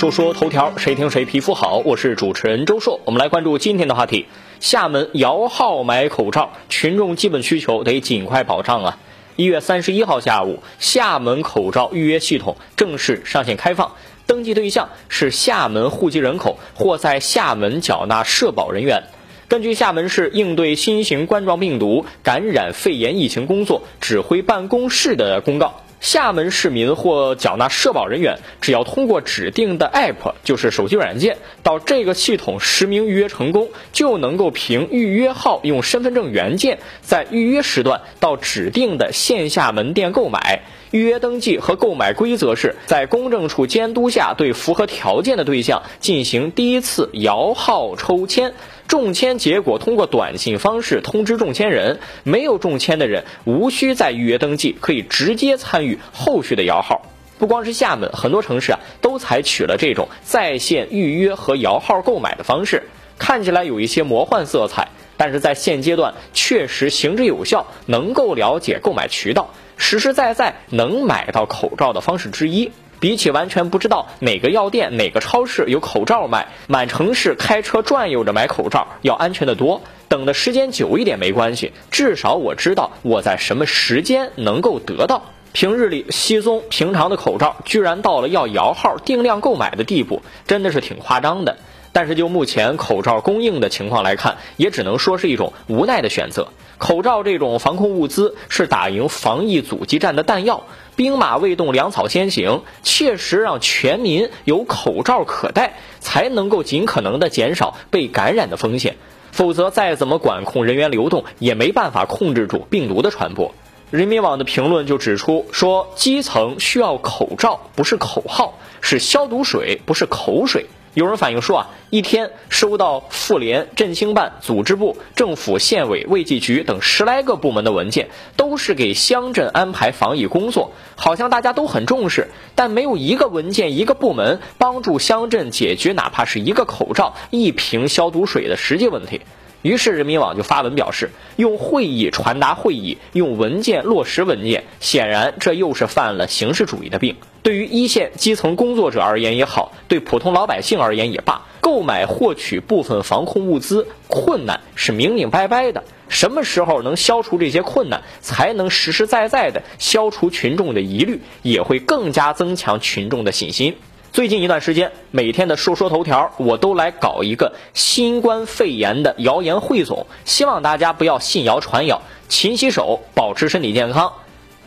说说头条，谁听谁皮肤好。我是主持人周硕，我们来关注今天的话题：厦门摇号买口罩，群众基本需求得尽快保障啊！一月三十一号下午，厦门口罩预约系统正式上线开放，登记对象是厦门户籍人口或在厦门缴纳社保人员。根据厦门市应对新型冠状病毒感染肺炎疫情工作指挥办公室的公告。厦门市民或缴纳社保人员，只要通过指定的 App，就是手机软件，到这个系统实名预约成功，就能够凭预约号用身份证原件，在预约时段到指定的线下门店购买。预约登记和购买规则是在公证处监督下，对符合条件的对象进行第一次摇号抽签。中签结果通过短信方式通知中签人，没有中签的人无需再预约登记，可以直接参与后续的摇号。不光是厦门，很多城市啊都采取了这种在线预约和摇号购买的方式，看起来有一些魔幻色彩，但是在现阶段确实行之有效，能够了解购买渠道，实实在在能买到口罩的方式之一。比起完全不知道哪个药店、哪个超市有口罩卖，满城市开车转悠着买口罩要安全得多。等的时间久一点没关系，至少我知道我在什么时间能够得到。平日里稀松平常的口罩，居然到了要摇号定量购买的地步，真的是挺夸张的。但是就目前口罩供应的情况来看，也只能说是一种无奈的选择。口罩这种防控物资是打赢防疫阻击战的弹药，兵马未动，粮草先行，切实让全民有口罩可戴，才能够尽可能的减少被感染的风险。否则，再怎么管控人员流动，也没办法控制住病毒的传播。人民网的评论就指出说，基层需要口罩，不是口号，是消毒水，不是口水。有人反映说啊，一天收到妇联、振兴办、组织部、政府、县委、卫计局等十来个部门的文件，都是给乡镇安排防疫工作，好像大家都很重视，但没有一个文件、一个部门帮助乡镇解决哪怕是一个口罩、一瓶消毒水的实际问题。于是人民网就发文表示，用会议传达会议，用文件落实文件，显然这又是犯了形式主义的病。对于一线基层工作者而言也好，对普通老百姓而言也罢，购买获取部分防控物资困难是明明白白的。什么时候能消除这些困难，才能实实在在的消除群众的疑虑，也会更加增强群众的信心。最近一段时间，每天的说说头条，我都来搞一个新冠肺炎的谣言汇总，希望大家不要信谣传谣，勤洗手，保持身体健康。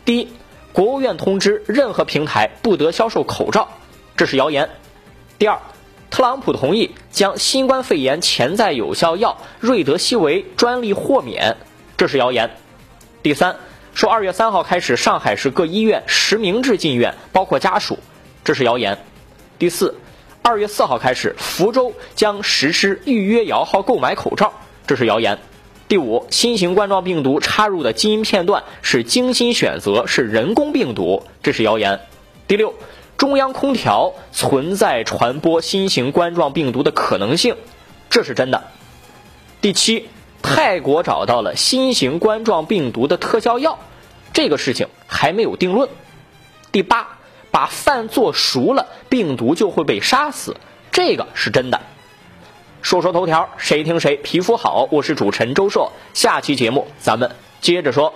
第一。国务院通知，任何平台不得销售口罩，这是谣言。第二，特朗普同意将新冠肺炎潜在有效药瑞德西韦专利豁免，这是谣言。第三，说二月三号开始，上海市各医院实名制进院，包括家属，这是谣言。第四，二月四号开始，福州将实施预约摇号购买口罩，这是谣言。第五，新型冠状病毒插入的基因片段是精心选择，是人工病毒，这是谣言。第六，中央空调存在传播新型冠状病毒的可能性，这是真的。第七，泰国找到了新型冠状病毒的特效药，这个事情还没有定论。第八，把饭做熟了，病毒就会被杀死，这个是真的。说说头条，谁听谁皮肤好。我是主持人周硕，下期节目咱们接着说。